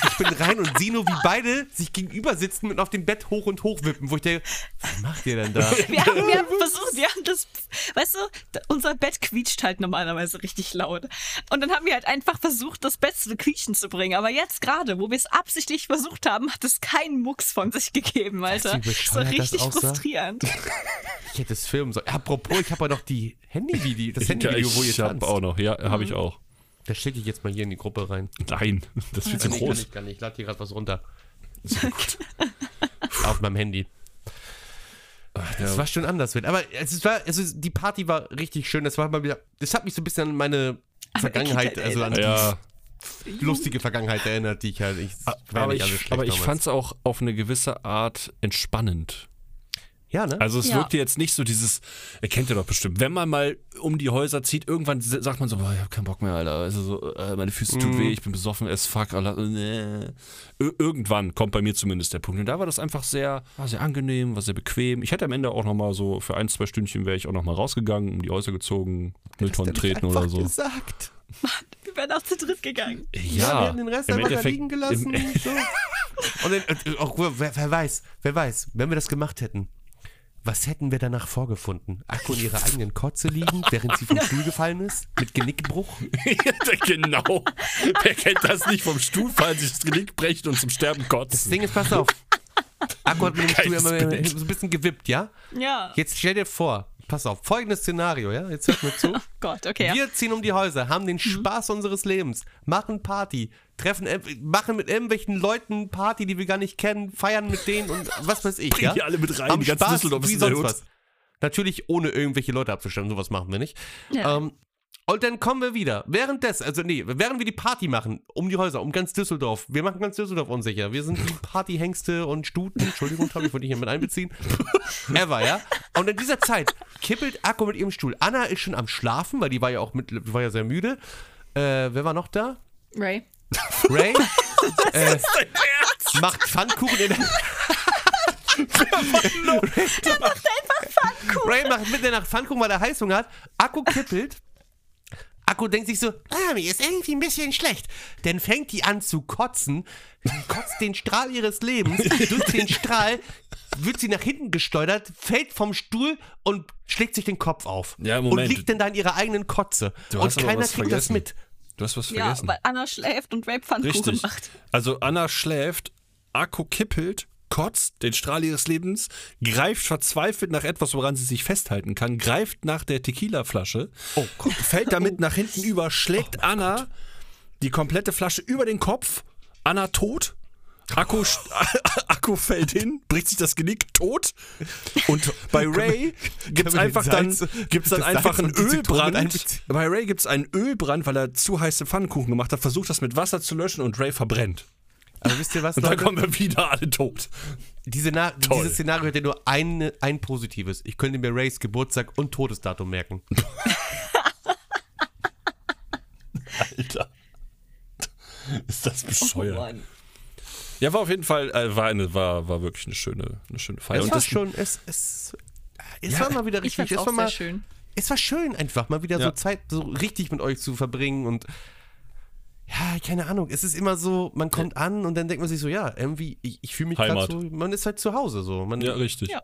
Ich bin rein und sehe nur, wie beide sich gegenüber sitzen und auf dem Bett hoch und hoch wippen, wo ich denke, was macht ihr denn da? Wir haben, wir haben versucht, wir haben das, weißt du, unser Bett quietscht halt normalerweise richtig laut. Und dann haben wir halt einfach versucht, das Bett zu quietschen zu bringen. Aber jetzt gerade, wo wir es absichtlich versucht haben, hat es keinen Mucks von sich gegeben, Alter. Das war das richtig aussah? frustrierend. Ich hätte es filmen sollen. Apropos, ich habe ja noch die Handyvideo, das Handyvideo, wo ihr ich hab tanzt. auch noch, ja, habe ich auch. Das schicke ich jetzt mal hier in die Gruppe rein. Nein, das ist viel zu Nee, kann groß. ich gar nicht. Ich lade hier gerade was runter. Auf meinem Handy. Das war schon anders, Witt. aber es war, es ist, die Party war richtig schön. Das war mal wieder, das hat mich so ein bisschen an meine Vergangenheit, also an Ja, die lustige Vergangenheit erinnert, die ich halt. Ich, war aber nicht alles ich, schlecht aber ich fand es auch auf eine gewisse Art entspannend. Ja, ne? Also es Ja. wirkte jetzt nicht so dieses, ihr kennt ihr doch bestimmt, wenn man mal um die Häuser zieht, irgendwann sagt man so, boah, ich hab keinen Bock mehr, Alter. Also so, äh, meine Füße tut Mhm. weh, ich bin besoffen as fuck, Alter. Nee. Ir- Irgendwann kommt bei mir zumindest der Punkt. Und da war das einfach sehr, war sehr angenehm, war sehr bequem. Ich hätte am Ende auch nochmal so, für ein, zwei Stündchen wäre ich auch nochmal rausgegangen, um die Häuser gezogen, Mülltonnen treten oder so. gesagt. Wir wären auch zu dritt gegangen. Ja, wir haben den Rest einfach da liegen gelassen. Im, so. Und dann, äh, auch, wer, wer weiß, wer weiß, wenn wir das gemacht hätten, was hätten wir danach vorgefunden? Akku in ihrer eigenen Kotze liegen, während sie vom Stuhl gefallen ist? Mit Genickbruch? genau. Wer kennt das nicht vom Stuhl fallen, sich das Genick brechen und zum Sterben Das kotzen? Ding ist, pass auf. Akku hat mit dem Stuhl immer so ein bisschen gewippt, ja? Ja. Jetzt stell dir vor, pass auf, folgendes Szenario, ja? Jetzt hört mir zu. Gott, okay. Ja. Wir ziehen um die Häuser, haben den Spaß unseres Lebens, machen Party, treffen, äh, machen mit irgendwelchen Leuten Party, die wir gar nicht kennen, feiern mit denen und was weiß ich, Bring ja? die alle mit rein, Haben die ganze Spaß wie sonst Hut. was. Natürlich ohne irgendwelche Leute abzustimmen, sowas machen wir nicht. Ja. Ähm, und dann kommen wir wieder. Währenddessen, also nee, während wir die Party machen, um die Häuser, um ganz Düsseldorf, wir machen ganz Düsseldorf unsicher. Wir sind die Partyhengste und Stuten, Entschuldigung, Tommy, ich wollte dich hier mit einbeziehen. Ever, ja? Und in dieser Zeit kippelt Akku mit ihrem Stuhl. Anna ist schon am Schlafen, weil die war ja auch mit, war ja sehr müde. Äh, wer war noch da? Ray. Ray? äh, macht Pfannkuchen in der. Ray macht mitten in der Nacht Pfannkuchen, weil er Heißhunger hat. Akku kippelt. Akku denkt sich so, ah, mir ist irgendwie ein bisschen schlecht. Dann fängt die an zu kotzen, kotzt den Strahl ihres Lebens, durch den Strahl wird sie nach hinten gesteuert, fällt vom Stuhl und schlägt sich den Kopf auf. Ja, Moment. Und liegt dann da in ihrer eigenen Kotze. Du und keiner kriegt das vergessen. mit. Du hast was Ja, vergessen. weil Anna schläft und Ray Pfannkuchen Richtig. macht. Also Anna schläft, Akku kippelt, kotzt den Strahl ihres Lebens, greift verzweifelt nach etwas, woran sie sich festhalten kann, greift nach der Tequila-Flasche, Oh Gott. fällt damit nach hinten über, schlägt Anna die komplette Flasche über den Kopf, Anna tot. Akku, Akku fällt hin, bricht sich das Genick, tot. Und bei Ray gibt es einfach dann, gibt's dann einfach einen Ölbrand. Bei Ray gibt es einen Ölbrand, weil er zu heiße Pfannkuchen gemacht hat, versucht das mit Wasser zu löschen und Ray verbrennt. Aber wisst ihr was, Und dann Leute? kommen wir wieder alle tot. Diese Na Toll. dieses Szenario hätte nur ein, ein Positives. Ich könnte mir Rays Geburtstag und Todesdatum merken. Alter. Ist das Oh bescheuert? Mann. ja, war auf jeden Fall, äh, war, eine, war, war wirklich eine schöne, eine schöne Feier. es Und war das, schon, es, es, es Ja, war mal wieder Ich richtig. fand's Es auch war mal, sehr schön. es war schön, einfach mal wieder Ja. so Zeit so richtig mit euch zu verbringen und ja, keine Ahnung. Es ist immer so, man kommt an und dann denkt man sich so, ja, irgendwie, ich, ich fühle mich gerade so, man ist halt zu Hause so. Man, ja, richtig. Ja.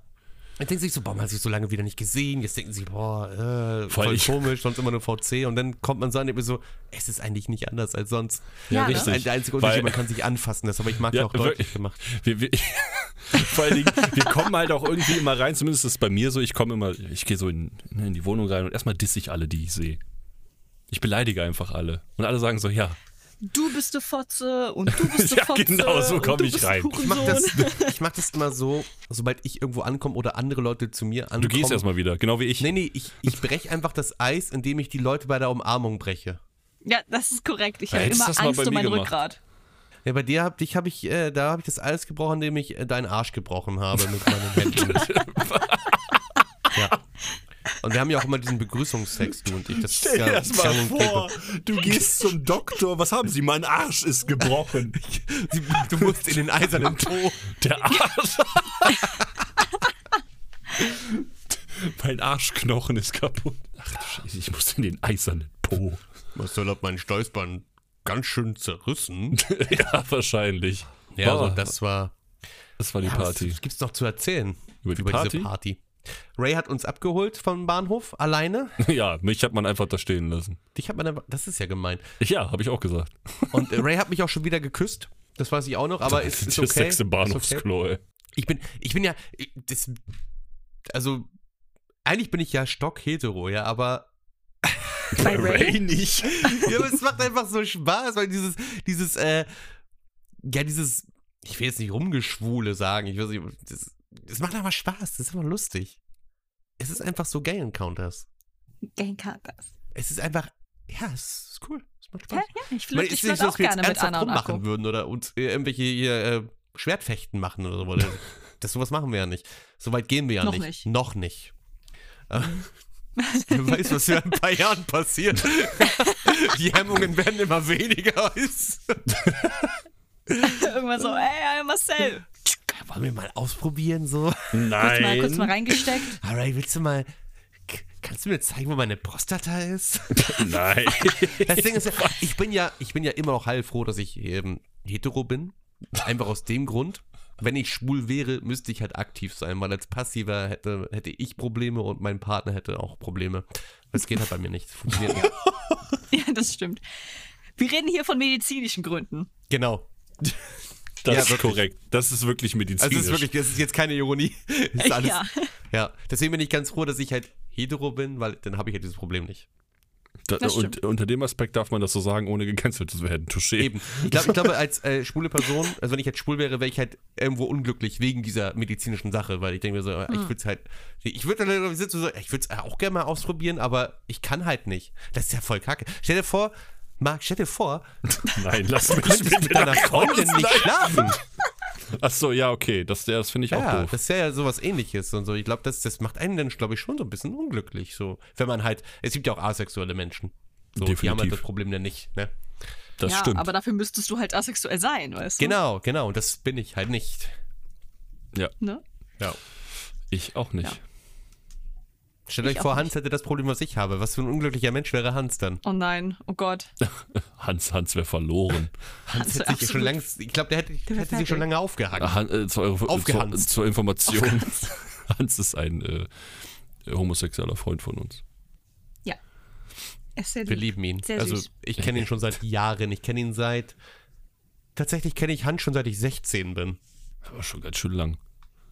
man denkt sich so, boah, man hat sich so lange wieder nicht gesehen. Jetzt denken sie, boah, äh, Voll voll ich- komisch, sonst immer nur VC. Und dann kommt man so an und denkt mir so, es ist eigentlich nicht anders als sonst. Ja, Ja, ne? Das ist richtig. ein, der einzige Weil- Unterschied, man kann sich anfassen, das aber ich mag ja, auch deutlich wirklich. gemacht. Wir, wir, vor allen Dingen, wir kommen halt auch irgendwie immer rein, zumindest ist es bei mir so, ich komme immer, ich gehe so in, ne, in die Wohnung rein und erstmal disse ich alle, die ich sehe. Ich beleidige einfach alle. Und alle sagen so, ja, Du bist eine Fotze und du bist eine Ja, Fotze. genau, so und komm du ich rein. Ich mach, Hurensohn. das, ich mach das immer so, sobald ich irgendwo ankomme oder andere Leute zu mir ankommen. du gehst erstmal wieder, genau wie ich. Nee, nee, ich, ich breche einfach das Eis, indem ich die Leute bei der Umarmung breche. Ja, das ist korrekt. Ich Ja, habe immer Angst um mein gemacht. Rückgrat. Ja, bei dir hab, dich hab ich, äh, da habe ich das Eis gebrochen, indem ich äh, deinen Arsch gebrochen habe mit meinen Händen. ja. Und wir haben ja auch immer diesen Begrüßungstex, du und ich. Das ist ja gang und gäbe. du gehst zum Doktor, was haben Sie? Mein Arsch ist gebrochen. Du musst in den eisernen Po. Der Arsch. mein Arschknochen ist kaputt. Ach du Scheiße, ich muss in den eisernen Po. Marcel hat mein Stolzbein ganz schön zerrissen. ja, wahrscheinlich. Ja, Boah, also das war. das war die Ja, was, Party. was gibt's noch zu erzählen Über die Party? diese Party? Ray hat uns abgeholt vom Bahnhof alleine. Ja, mich hat man einfach da stehen lassen. Dich hat man, aber- das ist ja gemein. Ja, habe ich auch gesagt. Und äh, Ray hat mich auch schon wieder geküsst. Das weiß ich auch noch, aber es ist, ist okay. das sechste Ist okay. Bahnhofsklo, ey. Ich bin, ich bin ja, ich- das, also eigentlich bin ich ja stockhetero, ja, aber, Bei Ray? nicht. ja, aber es macht einfach so Spaß, weil dieses, dieses, äh, ja, dieses, ich will jetzt nicht rumgeschwule sagen, ich weiß nicht, das, das macht einfach Spaß, das ist einfach lustig. Es ist einfach so Gay Encounters. Encounters. Es ist einfach, ja, es ist cool, es macht Ja, Spaß. ja, ich Ich meine, es nicht so, auch dass wir jetzt gerne mit ernsthaft Anna rummachen würden oder uns äh, irgendwelche hier, äh, Schwertfechten machen oder so. Das sowas machen wir ja nicht. So weit gehen wir ja Noch nicht. nicht. Noch nicht. Äh, Wer weiß, was in ein paar Jahren passiert. Die Hemmungen werden immer weniger. Irgendwann so, ey, Marcel. Wollen wir mal ausprobieren so? Kurz mal, kurz mal Nein. reingesteckt. Alright, willst du mal. Kannst du mir zeigen, wo meine Prostata ist? Nein. Das Ding ist ja, ich bin ja, ich bin ja immer noch heilfroh, dass ich ähm, hetero bin. Einfach aus dem Grund. Wenn ich schwul wäre, müsste ich halt aktiv sein, weil als Passiver hätte, hätte ich Probleme und mein Partner hätte auch Probleme. Das geht halt bei mir nicht. Das funktioniert nicht. Ja, das stimmt. Wir reden hier von medizinischen Gründen. Genau. Das Ja, ist wirklich. korrekt. Das ist wirklich medizinisch. Also es ist wirklich, das ist jetzt keine Ironie. Das ist alles, Ja. ja. Deswegen bin ich ganz froh, dass ich halt hetero bin, weil dann habe ich halt dieses Problem nicht. Da, Das und unter dem Aspekt darf man das so sagen, ohne gecancelt zu werden. Touché. Eben. Ich glaube, ich glaube als äh, schwule Person, also wenn ich halt schwul wäre, wäre ich halt irgendwo unglücklich wegen dieser medizinischen Sache, weil ich denke mir so, äh, ich würde es halt, ich würde so, ich würde es auch gerne mal ausprobieren, aber ich kann halt nicht. Das ist ja voll kacke. Stell dir vor, Marc, stell dir vor, Nein, lass mich mit deiner Freundin nicht schlafen. Achso, ja, okay. Das, das finde ich auch Ja, doof. das ist ja sowas ähnliches und so. Ich glaube, das, das macht einen dann, glaube ich, schon so ein bisschen unglücklich. So, wenn man halt, es gibt ja auch asexuelle Menschen. So, die haben halt Definitiv. das Problem dann nicht, ne? Das ja, stimmt. aber dafür müsstest du halt asexuell sein, weißt du? Genau, genau. Und das bin ich halt nicht. ja, Ne? Ja. ich auch nicht. Ja. Stellt euch vor, Hans hätte das Problem, was ich habe. Was für ein unglücklicher Mensch wäre Hans dann? Oh nein, oh Gott. Hans, Hans wäre verloren. Hans Also hätte sich schon längst, ich glaube, der hätte, wär hätte sich schon lange aufgehangen. Han, äh, zur, zur, Aufgehanzt. zur Information. Hans ist ein äh, homosexueller Freund von uns. Ja. Es ist sehr Wir lieb. lieben ihn. Sehr also süß. ich kenne ihn schon seit Jahren. Ich kenne ihn seit. Tatsächlich kenne ich Hans schon seit ich 16 bin. Aber schon ganz schön lang.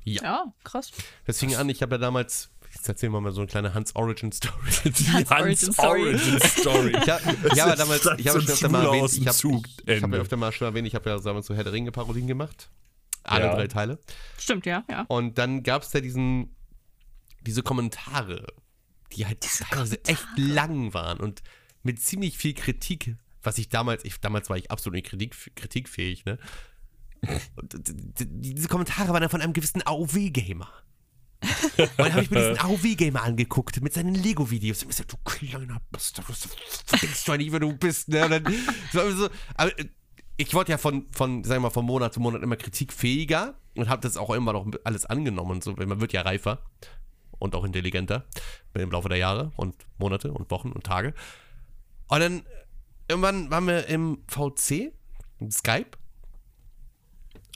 Ja, krass. Das fing an, ich habe ja damals, Jetzt erzählen wir mal so eine kleine Hans Origin Story. Die Hans Origin Story. Origin Story. Ich habe ja, damals, Das ich habe öfter mal erwähnt, ich habe Zug. ich, ich hab ja öfter mal schon erwähnt, ich habe ja damals so Herr der Ringe Parodien gemacht. Alle Ja. drei Teile. Stimmt, ja, ja. Und dann gab es ja diesen, diese Kommentare, die halt teilweise echt lang waren und mit ziemlich viel Kritik, was ich damals, ich, damals war ich absolut nicht kritik, kritikfähig, ne? Und diese Kommentare waren dann von einem gewissen AOW-Gamer. Und dann habe ich mir diesen AOW-Gamer angeguckt mit seinen Lego-Videos. Und ich so, du kleiner Bastard, was, denkst du eigentlich, wer du bist? Ne? Dann, so, so, aber äh, ich wurde ja von, von, sagen wir mal, von Monat zu Monat immer kritikfähiger und habe das auch immer noch alles angenommen. Und so, man wird ja reifer und auch intelligenter im Laufe der Jahre und Monate und Wochen und Tage. Und dann irgendwann waren wir im VC, im Skype.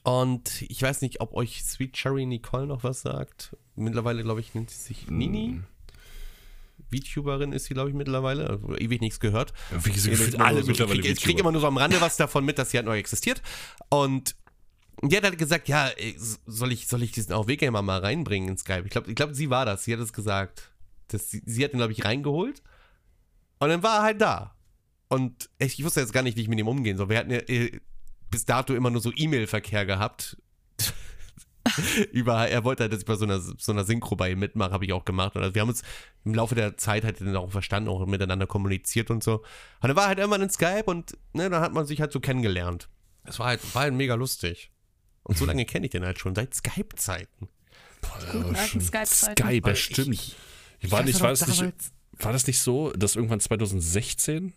Und ich weiß nicht, ob euch Sweet Cherry Nicole noch was sagt. Mittlerweile, glaube ich, nennt sie sich Nini. VTuberin ist sie, glaube ich, mittlerweile. Ewig nichts gehört. Wie so Ich alle so, mittlerweile krieg- Ich kriege immer nur so am Rande was davon mit, dass sie halt neu existiert. Und die hat halt gesagt, ja, ey, soll ich, soll ich diesen AOW-Gamer mal reinbringen in Skype? Ich glaube, ich glaub, sie war das. Sie hat es gesagt. Das, sie, sie hat ihn, glaube ich, reingeholt. Und dann war er halt da. Und ich, ich wusste jetzt gar nicht, wie ich mit ihm umgehen soll. Wir hatten ja äh, bis dato immer nur so E-Mail-Verkehr gehabt. Über, er wollte halt, dass ich bei so einer, so einer Synchro bei ihm mitmache, habe ich auch gemacht. Und also wir haben uns im Laufe der Zeit halt dann auch verstanden, auch miteinander kommuniziert und so. Und dann war halt irgendwann in Skype und ne, dann hat man sich halt so kennengelernt. Es war halt, war halt mega lustig. Und so lange kenne ich den halt schon, seit Skype-Zeiten. Skype-Zeiten. Skype, Weil das ich- stimmt. ich war, nicht, war, das nicht, war das nicht so, dass irgendwann 2016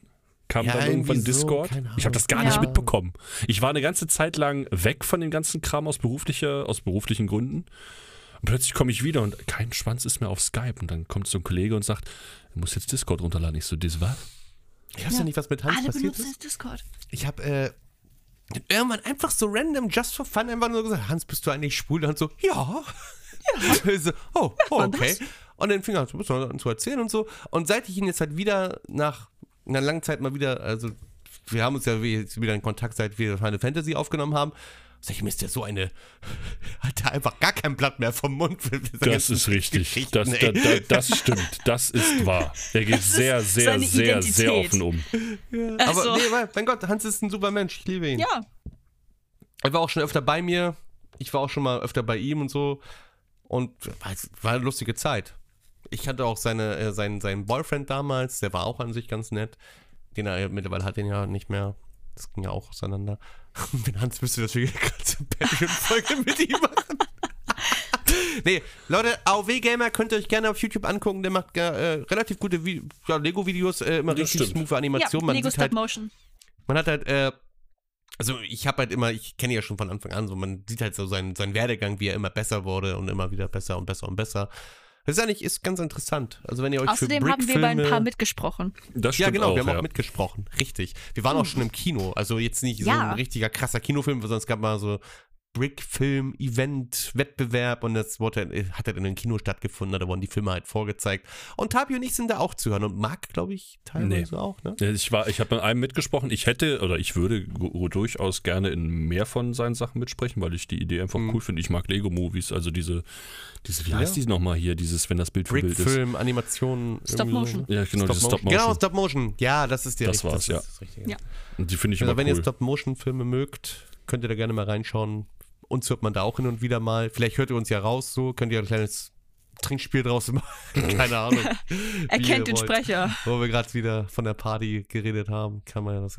kam Ja, dann irgendwann so, Discord? ich habe das gar Ahnung. nicht Ja. mitbekommen. Ich war eine ganze Zeit lang weg von dem ganzen Kram aus, beruflicher, aus beruflichen Gründen. Und plötzlich komme ich wieder und kein Schwanz ist mehr auf Skype. Und dann kommt so ein Kollege und sagt, du musst jetzt Discord runterladen. Ich so, das was? Ich weiß ja nicht, was mit Hans Alle passiert benutzen ist. jetzt Discord. Ich habe äh, irgendwann einfach so random, just for fun, einfach nur gesagt, Hans, bist du eigentlich schwul? Und so, ja. ja. so, oh, oh okay. Und dann fing er an zu erzählen und so. Und seit ich ihn jetzt halt wieder nach einer langen Zeit mal wieder, also wir haben uns ja wieder in Kontakt, seit wir Final Fantasy aufgenommen haben, sag ich mir, ist der so eine, hat er einfach gar kein Blatt mehr vom Mund. Das ist richtig. Das, da, da, das stimmt. Das ist wahr. Er geht ist sehr, sehr, sehr, sehr Identität. offen um. Aber Also- nee, mein- mein Gott, Hans ist ein super Mensch, ich liebe ihn. Ja, Er war auch schon öfter bei mir. Ich war auch schon mal öfter bei ihm und so. Und war, war eine lustige Zeit. Ich hatte auch seine, äh, seinen, seinen Boyfriend damals, der war auch an sich ganz nett. Den er mittlerweile hat den ja nicht mehr. Das ging ja auch auseinander. Wenn Hans wüsste, dass wir hier gerade Patreon-Folge mit ihm machen. nee, Leute, AOW Gamer könnt ihr euch gerne auf YouTube angucken. Der macht äh, relativ gute Vi ja, Lego-Videos, äh, immer Das richtig stimmt. smooth ja Animationen. Man Lego sieht halt Stop Motion. man hat halt, äh, also ich habe halt immer, ich kenne ihn ja schon von Anfang an, so man sieht halt so seinen, seinen Werdegang, wie er immer besser wurde und immer wieder besser und besser und besser. Das ist eigentlich ist ganz interessant. Also wenn ihr euch Außerdem für haben wir bei ein Brickfilme- paar mitgesprochen. Das ja, stimmt genau, auch, wir haben ja. auch mitgesprochen. Richtig. Wir waren auch schon im Kino. Also jetzt nicht so Ja. ein richtiger krasser Kinofilm, sondern es gab mal so Brickfilm, Event, Wettbewerb und das wurde, hat halt in einem Kino stattgefunden, da wurden die Filme halt vorgezeigt. Und Tapio und ich sind da auch zu hören und Marc, glaube ich, teilweise auch, ne? Ich, war, ich habe mit einem mitgesprochen. Ich hätte oder ich würde durchaus gerne in mehr von seinen Sachen mitsprechen, weil ich die Idee einfach Mhm. cool finde. Ich mag Lego-Movies, also diese, diese wie Ja. heißt die nochmal hier, dieses, wenn das Bild für Bild ist. Brickfilm, Animation. Stop irgendwie Motion. So. Ja, genau, diese Stop Genau, Motion. Stop Motion. Ja, das ist der Das war's, ist ja. das Richtige. Ja. Und die finde ich Also immer wenn ihr. Stop-Motion-Filme mögt, könnt ihr da gerne mal reinschauen. Uns hört man da auch hin und wieder mal. Vielleicht hört ihr uns ja raus, so könnt ihr ein kleines Trinkspiel draus machen. Keine Ahnung. Er wie kennt ihr den wollt. Sprecher. Wo wir gerade wieder von der Party geredet haben, kann man ja das.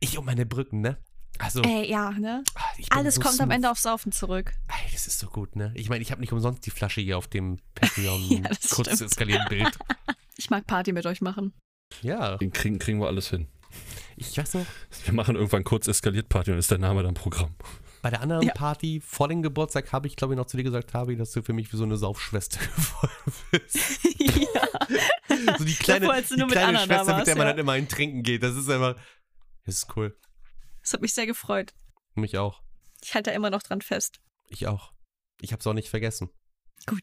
Ich und meine Brücken, ne? Also, Ey, ja, ne? ah, Alles so kommt am smooth. Ende aufs Saufen zurück. Ey, das ist so gut, ne? Ich meine, ich habe nicht umsonst die Flasche hier auf dem Patreon Ja, das kurz stimmt. eskalieren Bild. Ich mag Party mit euch machen. Ja, Den kriegen, kriegen wir alles hin. ich weiß noch, Wir machen irgendwann kurz eskaliert Party und ist der Name dann Programm. Bei der anderen Ja. Party vor dem Geburtstag habe ich, glaube ich, noch zu dir gesagt, Tabi, dass du für mich wie so eine Saufschwester geworden bist. ja. So die kleine, Davor, die nur mit kleine da Schwester, mit der man ja. halt immer ein Trinken geht. Das ist einfach, das ist cool. Das hat mich sehr gefreut. Mich auch. Ich halte da immer noch dran fest. Ich auch. Ich habe es auch nicht vergessen. Gut.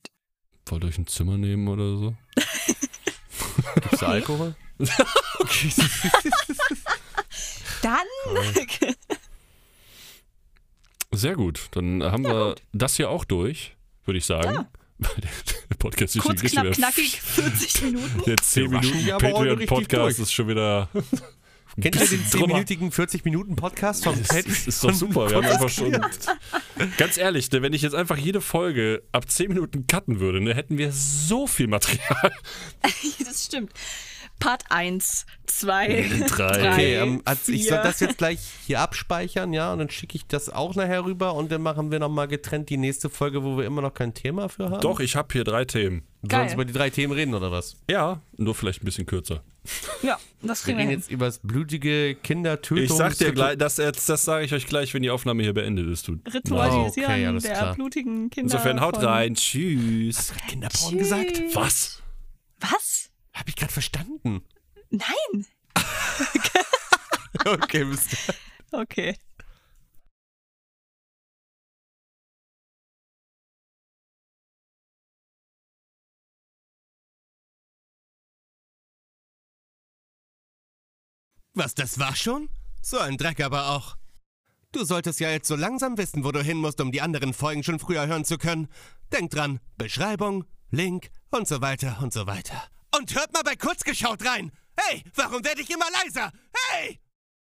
Wollt ihr euch ein Zimmer nehmen oder so? Gibt's da Alkohol? Dann. Sehr gut. Dann haben wir das hier auch durch, würde ich sagen. Der Podcast. Wie Kurz, knapp, geht's schon wieder? knackig, 40 Minuten. Der 10 Wir rushen Minuten ja Patreon-Podcast ist schon wieder. Kennt ihr den drüber. 10-minütigen 40-Minuten-Podcast von Das Pat? ist, ist doch super. Wir haben einfach schon. Ganz ehrlich, ne, wenn ich jetzt einfach jede Folge ab 10 Minuten cutten würde, ne, hätten wir so viel Material. das stimmt. Part 1, 2, Drei. Okay, ähm, also ich soll das jetzt gleich hier abspeichern, ja, und dann schicke ich das auch nachher rüber und dann machen wir nochmal getrennt die nächste Folge, wo wir immer noch kein Thema für haben. Doch, ich habe hier drei Themen. Wir sollen Geil. uns über die drei Themen reden, oder was? Ja, nur vielleicht ein bisschen kürzer. Ja, das Wir kriegen wir reden hin. jetzt über das blutige Kindertötung. Ich sag dir gleich, das, das sage ich euch gleich, wenn die Aufnahme hier beendet ist. Du. Ritualisieren Okay, alles der klar. blutigen Kinder. Insofern haut rein. Tschüss. Kinderporn gesagt? Tschüss. Was? Was? Hab ich gerade verstanden. Nein. Okay, bis dann. Okay. Was, das war schon? So ein Dreck aber auch. Du solltest ja jetzt so langsam wissen, wo du hin musst, um die anderen Folgen schon früher hören zu können. Denk dran, Beschreibung, Link und so weiter und so weiter. Und hört mal bei Kurzgeschaut rein! Hey, warum werde ich immer leiser? Hey!